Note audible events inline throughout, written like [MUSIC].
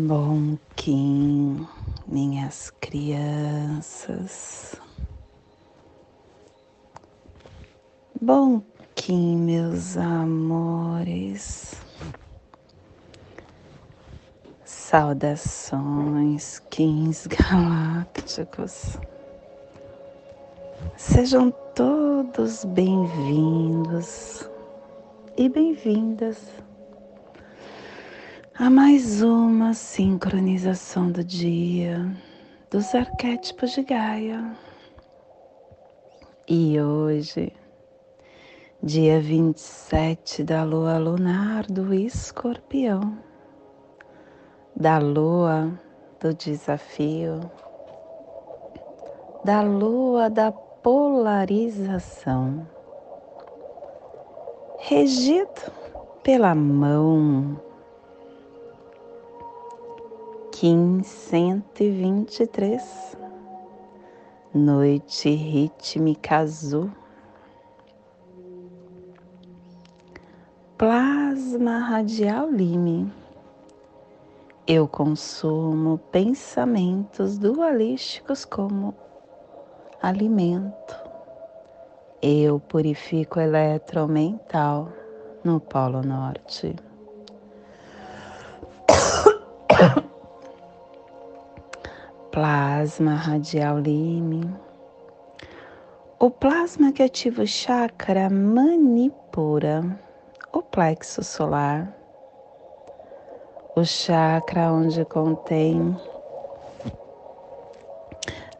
Bom Kim, minhas crianças. Bom Kim, meus amores. Saudações, Kings [LAUGHS] galácticos. Sejam todos bem-vindos e bem-vindas a mais uma sincronização do dia dos arquétipos de Gaia. E hoje, dia 27 da lua lunar do escorpião, da lua do desafio, da lua da polarização, regido pela mão Kim 123, Noite Rítmica Azul, Plasma Radial Lime. Eu consumo pensamentos dualísticos como alimento. Eu purifico eletromental no Polo Norte. [COUGHS] plasma radial lime. O plasma que ativa o chakra manipura, o plexo solar, o chakra onde contém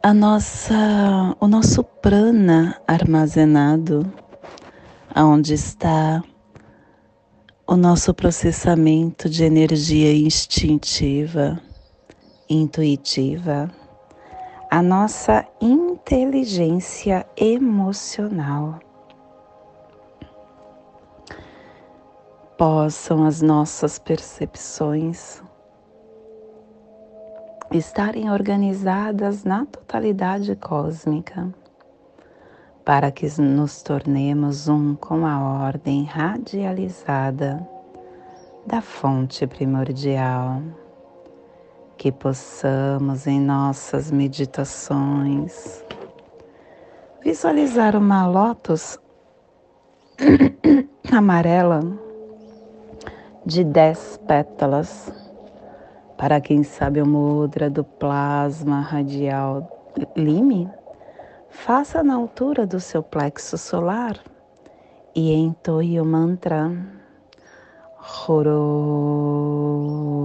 a nossa, o nosso prana armazenado, aonde está o nosso processamento de energia instintiva intuitiva, a nossa inteligência emocional. Possam as nossas percepções estarem organizadas na totalidade cósmica, para que nos tornemos um com a ordem radializada da fonte primordial que possamos em nossas meditações visualizar uma lótus [COUGHS] amarela de dez pétalas. Para quem sabe o mudra do plasma radial lime, faça na altura do seu plexo solar e entoie o mantra Horo.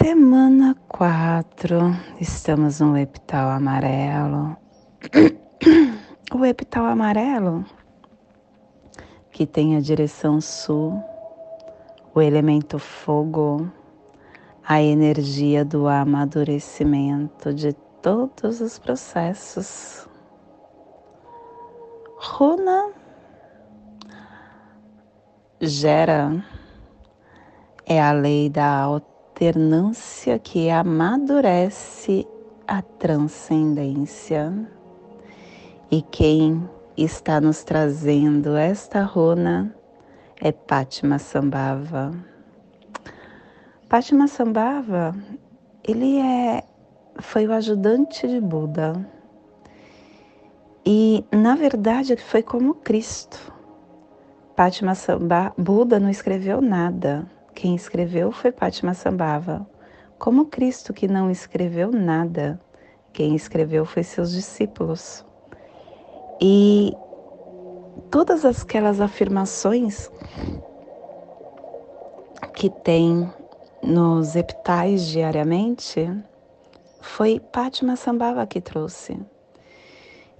Semana 4, estamos no epital amarelo. [COUGHS] O epital amarelo, que tem a direção sul, o elemento fogo, a energia do amadurecimento de todos os processos. Runa gera é a lei da alternância que amadurece a transcendência. E quem está nos trazendo esta runa é Pátima Sambhava. Pátima Sambhava, ele é foi o ajudante de Buda. E na verdade foi como Cristo. Pátima Sambhava, Buda não escreveu nada quem escreveu foi Pátima Sambhava. Como Cristo que não escreveu nada, quem escreveu foi seus discípulos. E todas aquelas afirmações que tem nos epitais diariamente foi Pátima Sambhava que trouxe.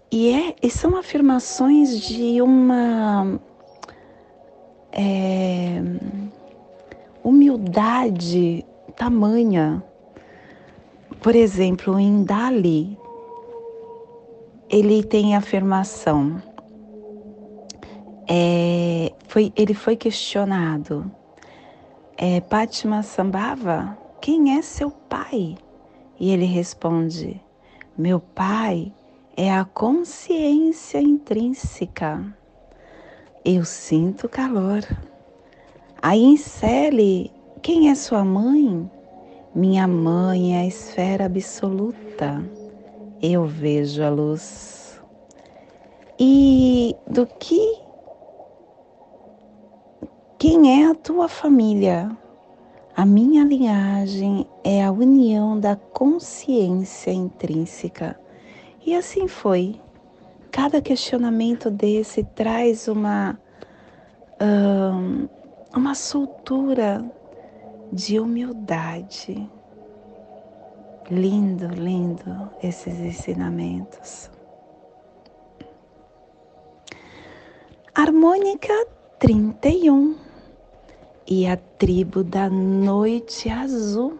E, é, e são afirmações de uma é, humildade tamanha. Por exemplo, em Dali, ele tem a afirmação. É, foi, ele foi questionado. É, Pátima Sambhava, quem é seu pai? E ele responde: Meu pai é a consciência intrínseca. Eu sinto calor. Aí insere quem é sua mãe? Minha mãe é a esfera absoluta. Eu vejo a luz. E do que quem é a tua família? A minha linhagem é a união da consciência intrínseca. E assim foi. Cada questionamento desse traz uma, uma soltura de humildade. Lindo, lindo esses ensinamentos. Harmônica 31 e a tribo da noite azul,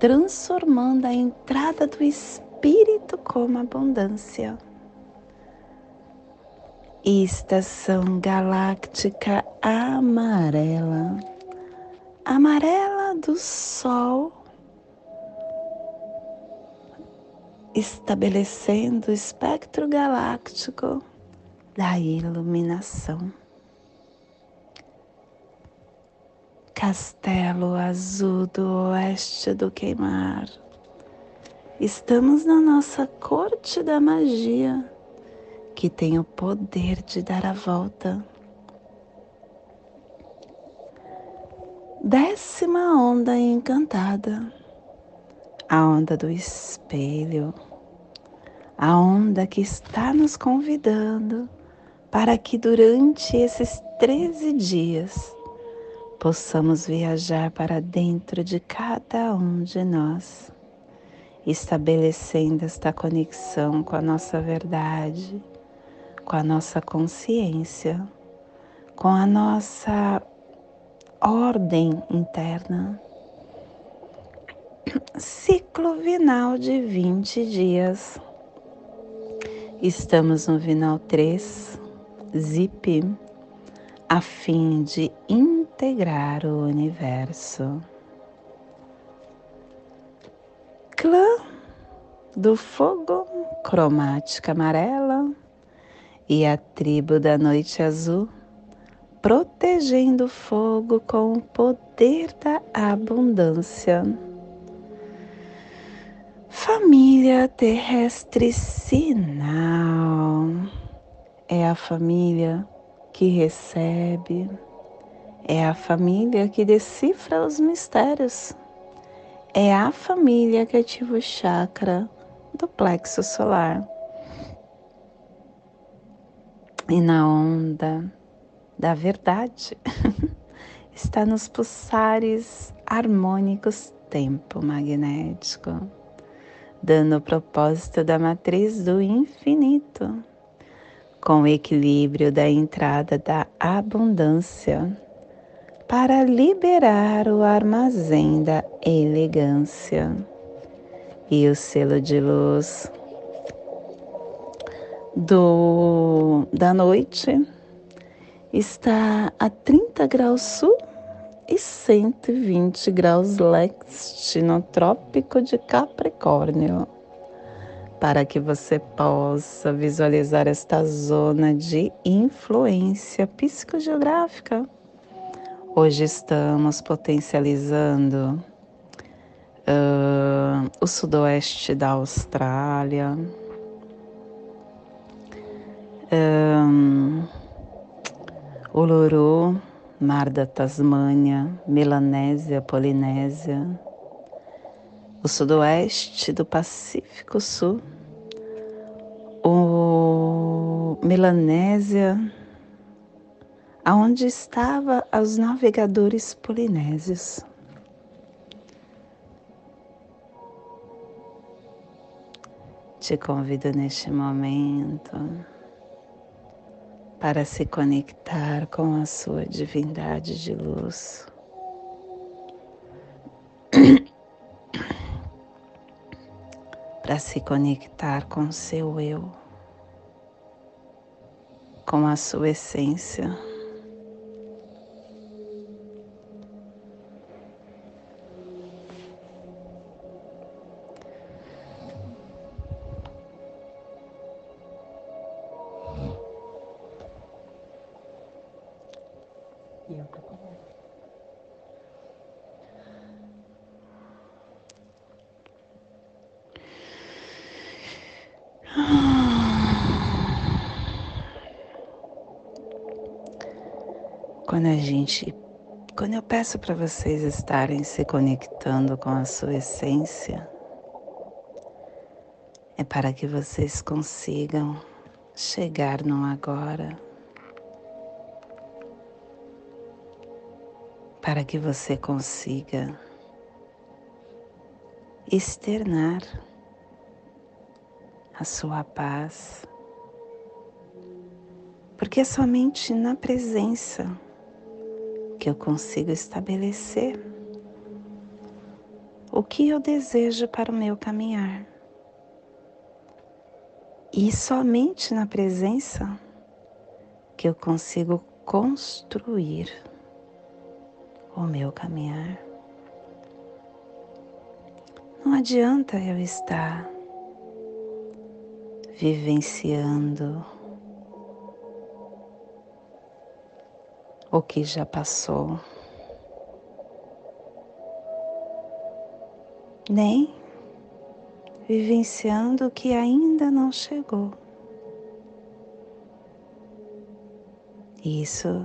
transformando a entrada do Espírito como abundância. Estação galáctica amarela, amarela do Sol, estabelecendo o espectro galáctico da iluminação. Castelo Azul do Oeste do Queimar. Estamos na nossa corte da magia, que tem o poder de dar a volta. Décima onda encantada, a onda do espelho, a onda que está nos convidando para que durante esses 13 dias possamos viajar para dentro de cada um de nós, estabelecendo esta conexão com a nossa verdade, com a nossa consciência, com a nossa ordem interna. Ciclo vinal de 20 dias. Estamos no vinal 3, zip, a fim de integrar o universo. Clã do fogo, cromática amarela, e a tribo da noite azul, protegendo o fogo com o poder da abundância. Família terrestre sinal é a família que recebe é a família que decifra os mistérios. É a família que ativa o chakra do plexo solar. E na onda da verdade [LAUGHS] está nos pulsares harmônicos tempo magnético, dando o propósito da matriz do infinito, com o equilíbrio da entrada da abundância para liberar o armazém da elegância e o selo de luz do, da noite está a 30 graus sul e 120 graus leste no trópico de Capricórnio, para que você possa visualizar esta zona de influência psicogeográfica Hoje estamos potencializando uh, o sudoeste da Austrália, um, Uluru, Mar da Tasmânia, Melanésia, Polinésia, o sudoeste do Pacífico Sul, o Melanésia, aonde estavam os navegadores polinésios. Te convido neste momento para se conectar com a sua divindade de luz. para se conectar com seu eu, com a sua essência. Peço para vocês estarem se conectando com a sua essência, é para que vocês consigam chegar no agora, para que você consiga externar a sua paz, porque é somente na presença que eu consigo estabelecer o que eu desejo para o meu caminhar. E somente na presença que eu consigo construir o meu caminhar. Não adianta eu estar vivenciando o que já passou, nem vivenciando o que ainda não chegou. Isso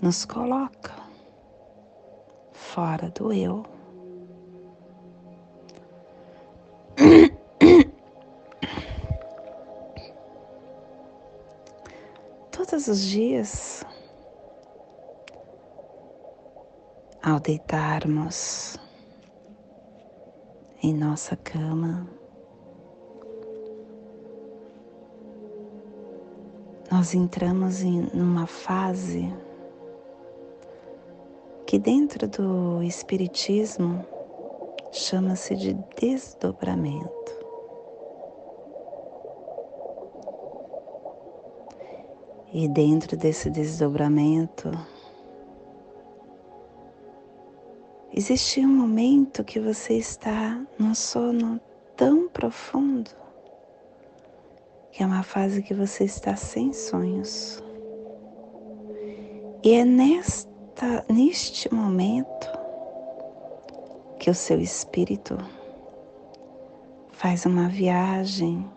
nos coloca fora do eu. Todos os dias, ao deitarmos, em nossa cama. Nós entramos em uma fase que dentro do espiritismo chama-se de desdobramento. E dentro desse desdobramento Existe um momento que você está num sono tão profundo que é uma fase que você está sem sonhos. E é nesta, neste momento que o seu espírito faz uma viagem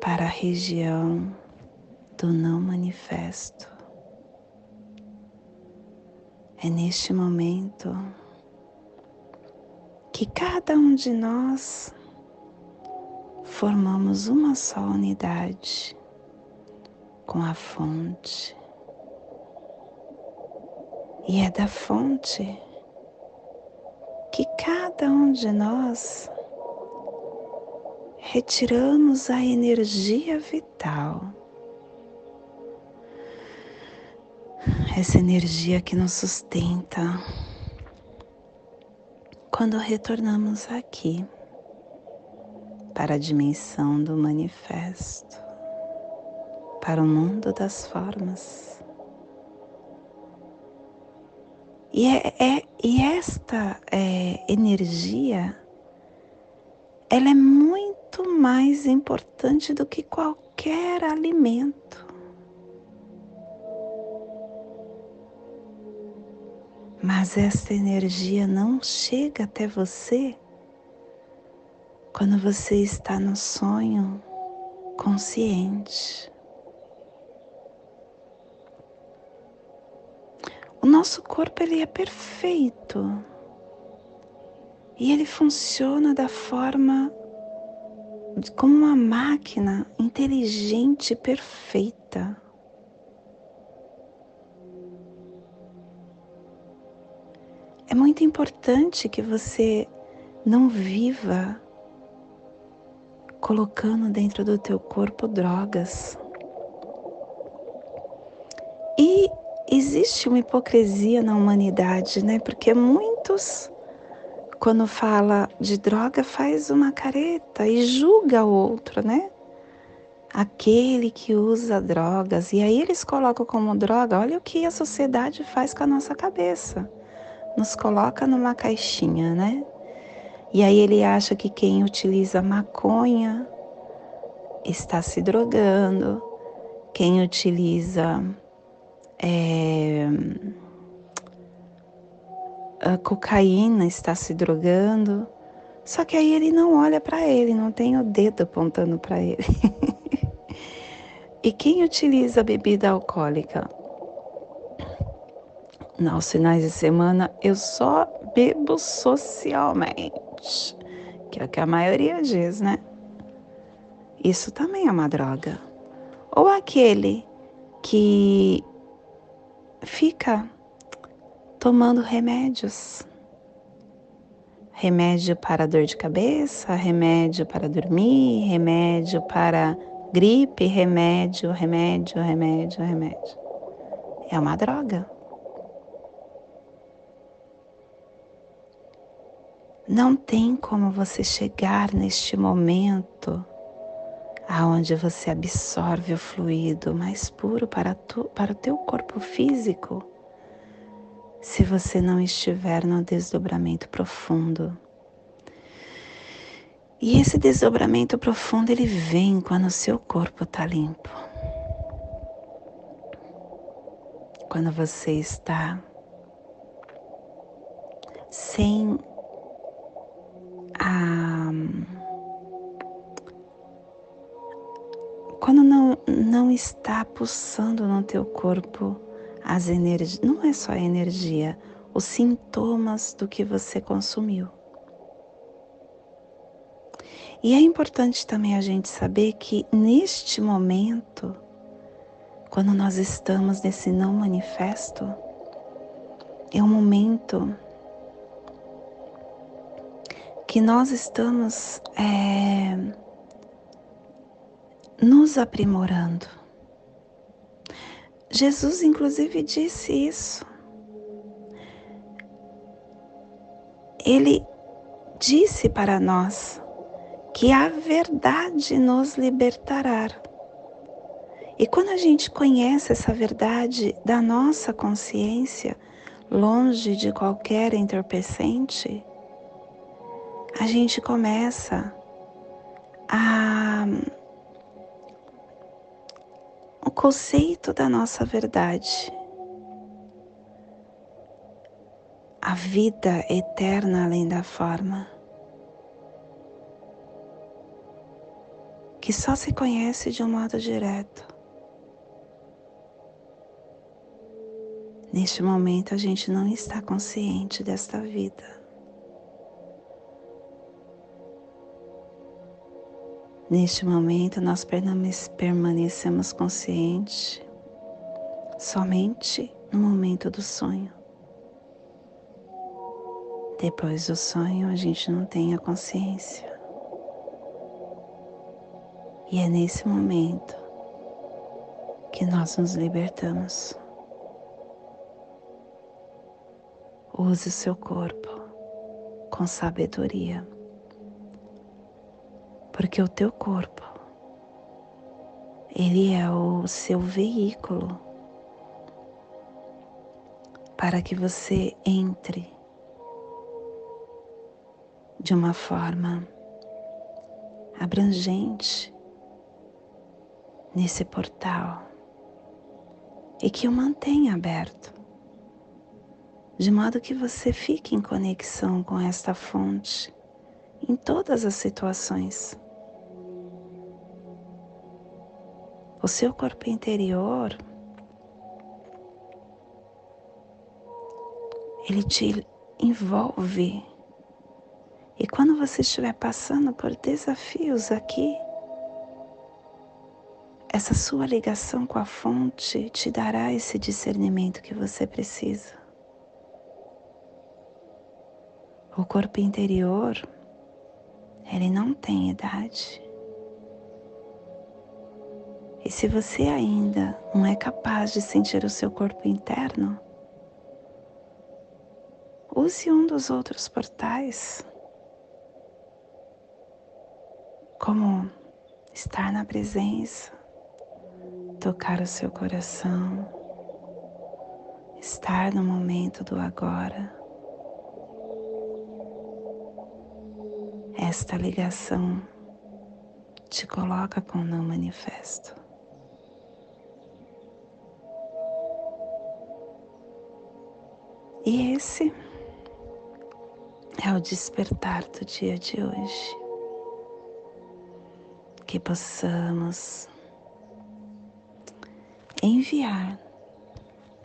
para a região do não manifesto. É neste momento que cada um de nós formamos uma só unidade com a fonte. E é da fonte que cada um de nós retiramos a energia vital essa energia que nos sustenta quando retornamos aqui para a dimensão do manifesto, para o mundo das formas. E, é, é e esta é, energia, ela é muito mais importante do que qualquer alimento. Mas esta energia não chega até você quando você está no sonho consciente. O nosso corpo ele é perfeito e ele funciona da forma como uma máquina inteligente perfeita. É muito importante que você não viva colocando dentro do teu corpo drogas. E existe uma hipocrisia na humanidade, né? Porque muitos quando fala de droga faz uma careta e julga o outro, né? Aquele que usa drogas. E aí eles colocam como droga, olha o que a sociedade faz com a nossa cabeça nos coloca numa caixinha, né? E aí ele acha que quem utiliza maconha está se drogando, quem utiliza é, cocaína, está se drogando. Só que aí ele não olha para ele, não tem o dedo apontando para ele. [LAUGHS] e quem utiliza bebida alcoólica? Nos finais de semana eu só bebo socialmente, que é o que a maioria diz, né? Isso também é uma droga. Ou aquele que fica tomando remédios. Remédio para dor de cabeça, remédio para dormir, remédio para gripe, remédio, remédio, remédio, remédio. É uma droga. Não tem como você chegar neste momento aonde você absorve o fluido mais puro para, tu, para o teu corpo físico, se você não estiver no desdobramento profundo. E esse desdobramento profundo ele vem quando o seu corpo está limpo. Quando você está sem a quando não, não está pulsando no teu corpo as energias, não é só a energia, os sintomas do que você consumiu. E é importante também a gente saber que neste momento, quando nós estamos nesse não manifesto, é um momento que nós estamos é, nos aprimorando. Jesus, inclusive, disse isso. Ele disse para nós que a verdade nos libertará. E quando a gente conhece essa verdade da nossa consciência, longe de qualquer entorpecente, a gente começa a o conceito da nossa verdade. A vida eterna além da forma, que só se conhece de um modo direto. Neste momento a gente não está consciente desta vida. Neste momento, nós permanecemos conscientes somente no momento do sonho. Depois do sonho, a gente não tem a consciência. E é nesse momento que nós nos libertamos. Use o seu corpo com sabedoria porque o teu corpo ele é o seu veículo para que você entre de uma forma abrangente nesse portal e que o mantenha aberto, de modo que você fique em conexão com esta fonte em todas as situações. O seu corpo interior, ele te envolve. E quando você estiver passando por desafios aqui, essa sua ligação com a fonte te dará esse discernimento que você precisa. O corpo interior, ele não tem idade. E se você ainda não é capaz de sentir o seu corpo interno, use um dos outros portais, como estar na presença, tocar o seu coração, estar no momento do agora. Esta ligação te coloca com o não manifesto. E esse é o despertar do dia de hoje. Que possamos enviar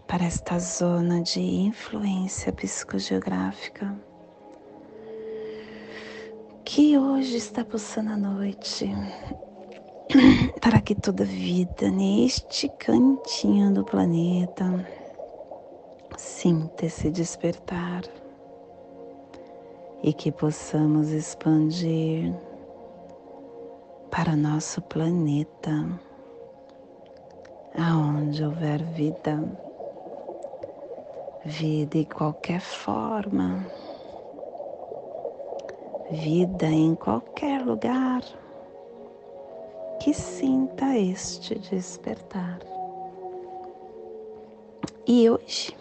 para esta zona de influência psicogeográfica que hoje está pulsando a noite, [CLEARS THROAT] para que toda vida neste cantinho do planeta sinta esse despertar e que possamos expandir para nosso planeta, aonde houver vida, vida de qualquer forma vida em qualquer lugar que sinta este despertar. E hoje,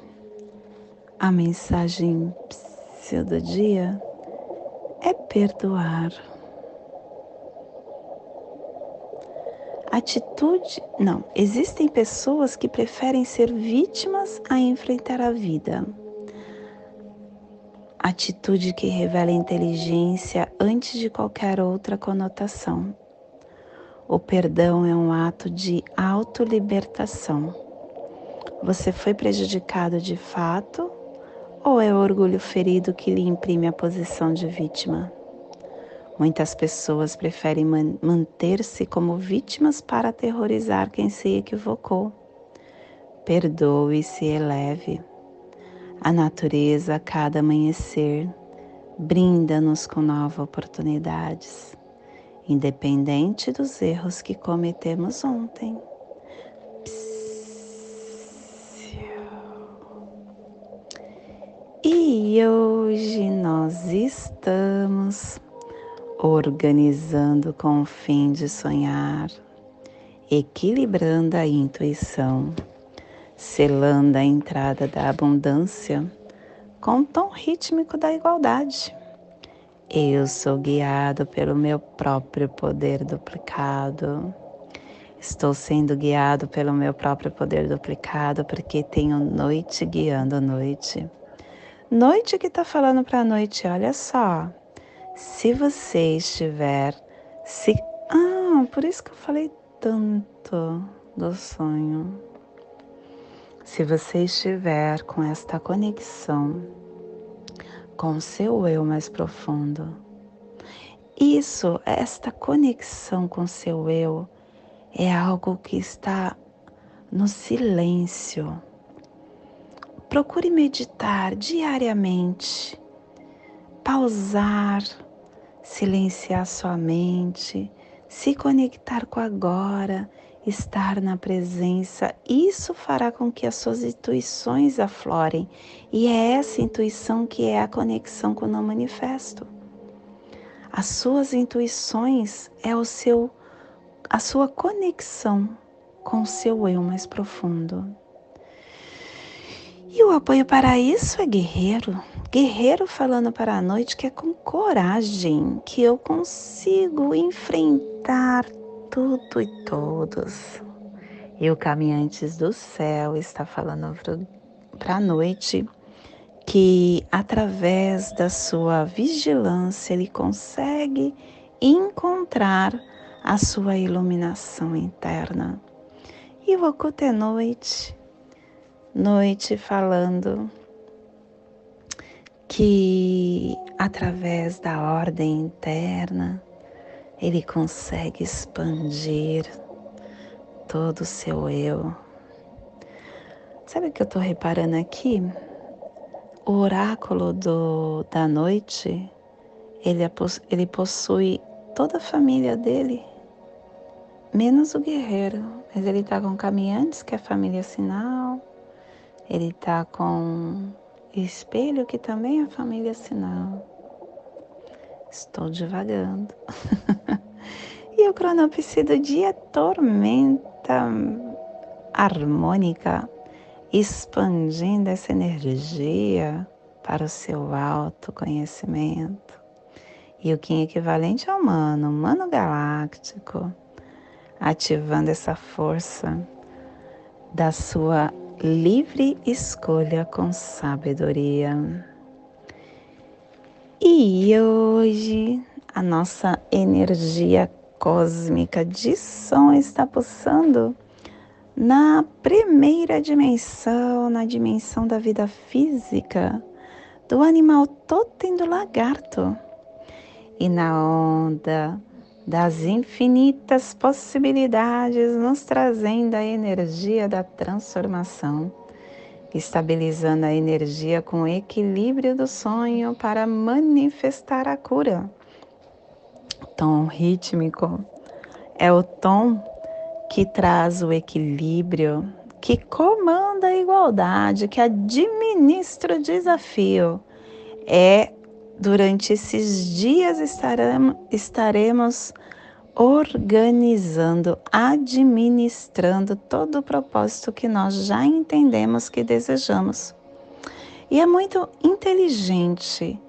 a mensagem do dia é perdoar. Atitude, não, existem pessoas que preferem ser vítimas a enfrentar a vida atitude que revela inteligência antes de qualquer outra conotação. O perdão é um ato de autolibertação. Você foi prejudicado de fato ou é o orgulho ferido que lhe imprime a posição de vítima? Muitas pessoas preferem man manter-se como vítimas para aterrorizar quem se equivocou. Perdoe e se eleve. A natureza, a cada amanhecer, brinda-nos com novas oportunidades, independente dos erros que cometemos ontem. E hoje nós estamos organizando com o fim de sonhar, equilibrando a intuição selando a entrada da abundância com o tom rítmico da igualdade. Eu sou guiado pelo meu próprio poder duplicado. Estou sendo guiado pelo meu próprio poder duplicado porque tenho noite guiando noite. Noite que está falando para a noite, olha só. Se você estiver se ah, por isso que eu falei tanto do sonho. Se você estiver com esta conexão com seu eu mais profundo, isso, esta conexão com seu eu, é algo que está no silêncio. Procure meditar diariamente, pausar, silenciar sua mente, se conectar com agora. Estar na presença, isso fará com que as suas intuições aflorem, e é essa intuição que é a conexão com o não manifesto. As suas intuições é o seu a sua conexão com o seu eu mais profundo. E o apoio para isso é guerreiro. Guerreiro falando para a noite que é com coragem que eu consigo enfrentar tudo e todos. E o Caminhantes do Céu está falando para a noite que através da sua vigilância ele consegue encontrar a sua iluminação interna. E o oculto é noite, noite falando que através da ordem interna ele consegue expandir todo o seu eu. Sabe o que eu estou reparando aqui? O oráculo do, da noite, ele, é ele possui toda a família dele, menos o guerreiro. Mas ele está com caminhantes, que é a família sinal. Ele está com espelho, que também é a família sinal. Estou divagando. [LAUGHS] e o cronopse do dia tormenta harmônica, expandindo essa energia para o seu autoconhecimento. E o Kim equivalente ao humano, humano galáctico, ativando essa força da sua livre escolha com sabedoria. E hoje a nossa energia cósmica de som está pulsando na primeira dimensão, na dimensão da vida física, do animal totem do lagarto. E na onda das infinitas possibilidades, nos trazendo a energia da transformação, estabilizando a energia com o equilíbrio do sonho para manifestar a cura. Tom rítmico é o tom que traz o equilíbrio, que comanda a igualdade, que administra o desafio. É durante esses dias estaremos, organizando, administrando todo o propósito que nós já entendemos que desejamos. E é muito inteligente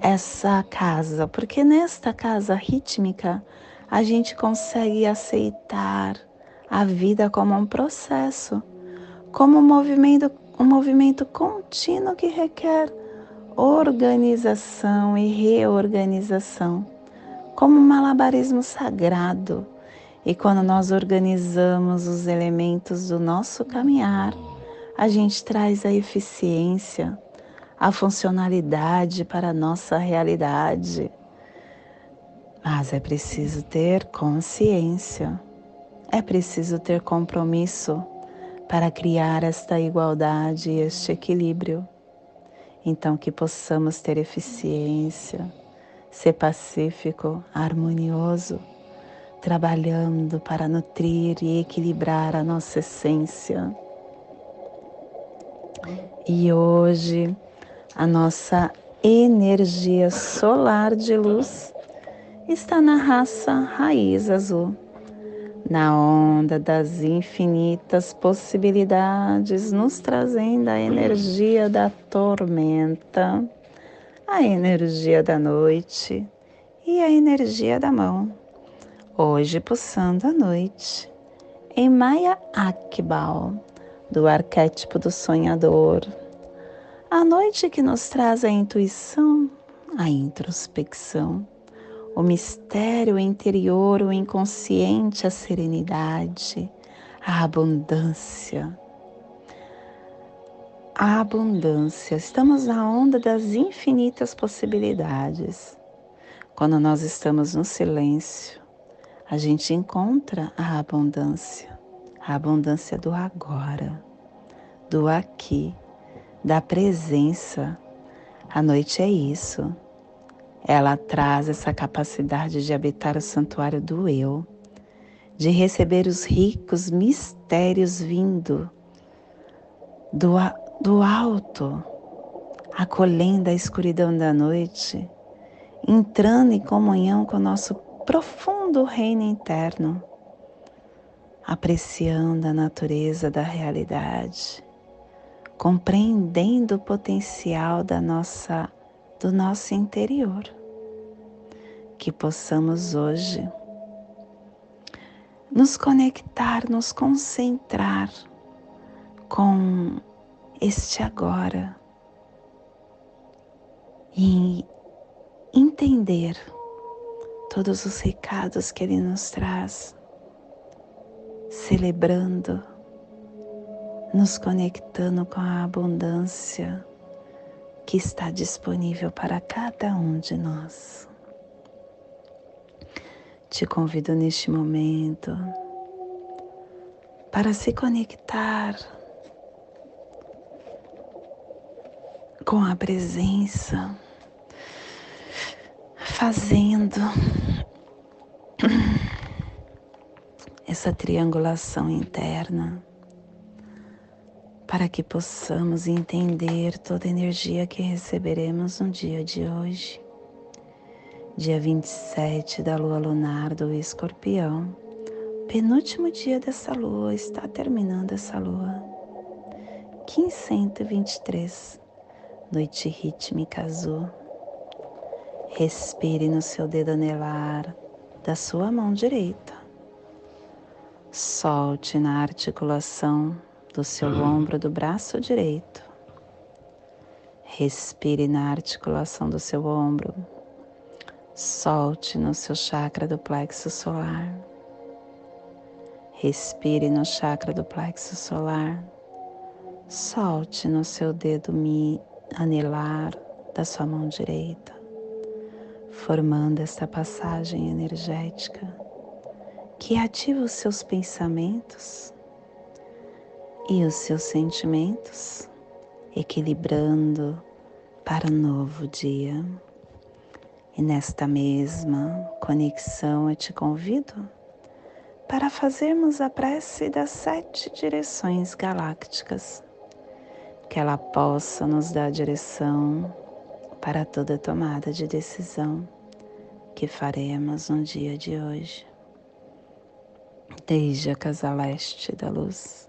essa casa, porque nesta casa rítmica a gente consegue aceitar a vida como um processo, como um movimento, um movimento contínuo que requer organização e reorganização, como um malabarismo sagrado. E quando nós organizamos os elementos do nosso caminhar, a gente traz a eficiência, a funcionalidade para a nossa realidade. Mas é preciso ter consciência é preciso ter compromisso para criar esta igualdade e este equilíbrio. Então, que possamos ter eficiência, ser pacífico, harmonioso, trabalhando para nutrir e equilibrar a nossa essência. E hoje, a nossa energia solar de luz está na raça raiz azul na onda das infinitas possibilidades, nos trazendo a energia da tormenta, a energia da noite e a energia da mão. Hoje pulsando a noite, em Maya Akbal, do arquétipo do sonhador. A noite que nos traz a intuição, a introspecção o mistério interior, o inconsciente, a serenidade, a abundância. A abundância. Estamos na onda das infinitas possibilidades. Quando nós estamos no silêncio, a gente encontra a abundância, a abundância do agora, do aqui, da presença. A noite é isso ela traz essa capacidade de habitar o santuário do eu, de receber os ricos mistérios vindo do, do alto, acolhendo a escuridão da noite, entrando em comunhão com o nosso profundo reino interno, apreciando a natureza da realidade, compreendendo o potencial da nossa do nosso interior. Que possamos hoje nos conectar, nos concentrar com este agora e entender todos os recados que Ele nos traz, celebrando, nos conectando com a abundância que está disponível para cada um de nós. Te convido neste momento para se conectar com a presença, fazendo essa triangulação interna para que possamos entender toda a energia que receberemos no dia de hoje, dia 27 da lua lunar do escorpião, penúltimo dia dessa lua, está terminando essa lua, 1523, noite rítmica azul. Respire no seu dedo anelar da sua mão direita. Solte na articulação do seu ombro do braço direito. Respire na articulação do seu ombro. Solte no seu chakra do plexo solar. Respire no chakra do plexo solar. Solte no seu dedo anelar da sua mão direita, formando esta passagem energética que ativa os seus pensamentos e os seus sentimentos, equilibrando para um novo dia. E nesta mesma conexão eu te convido para fazermos a prece das sete direções galácticas, que ela possa nos dar direção para toda tomada de decisão que faremos no dia de hoje. Desde a casa leste da luz,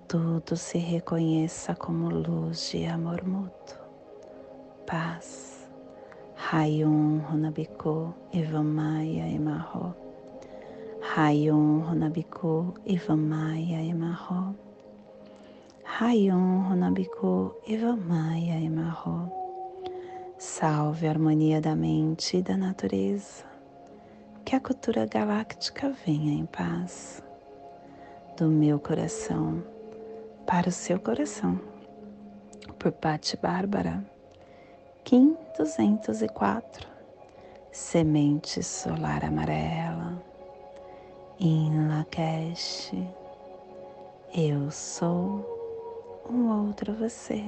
tudo se reconheça como luz de amor mútuo, paz. Rayon Runabiku Evamaya Emarro. Rayon Runabiku Evamaya Emarro. Rayon Runabiku Evamaya Emarro. Salve a harmonia da mente e da natureza. Que a cultura galáctica venha em paz. Do meu coração para o seu coração. Por Patti Bárbara. Kim 204. Semente solar amarela. Em Lakesh. Eu sou um outro você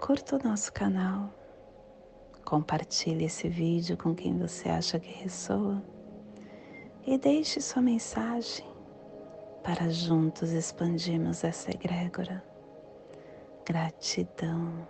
curta o nosso canal, compartilhe esse vídeo com quem você acha que ressoa e deixe sua mensagem para juntos expandirmos essa egrégora. Gratidão.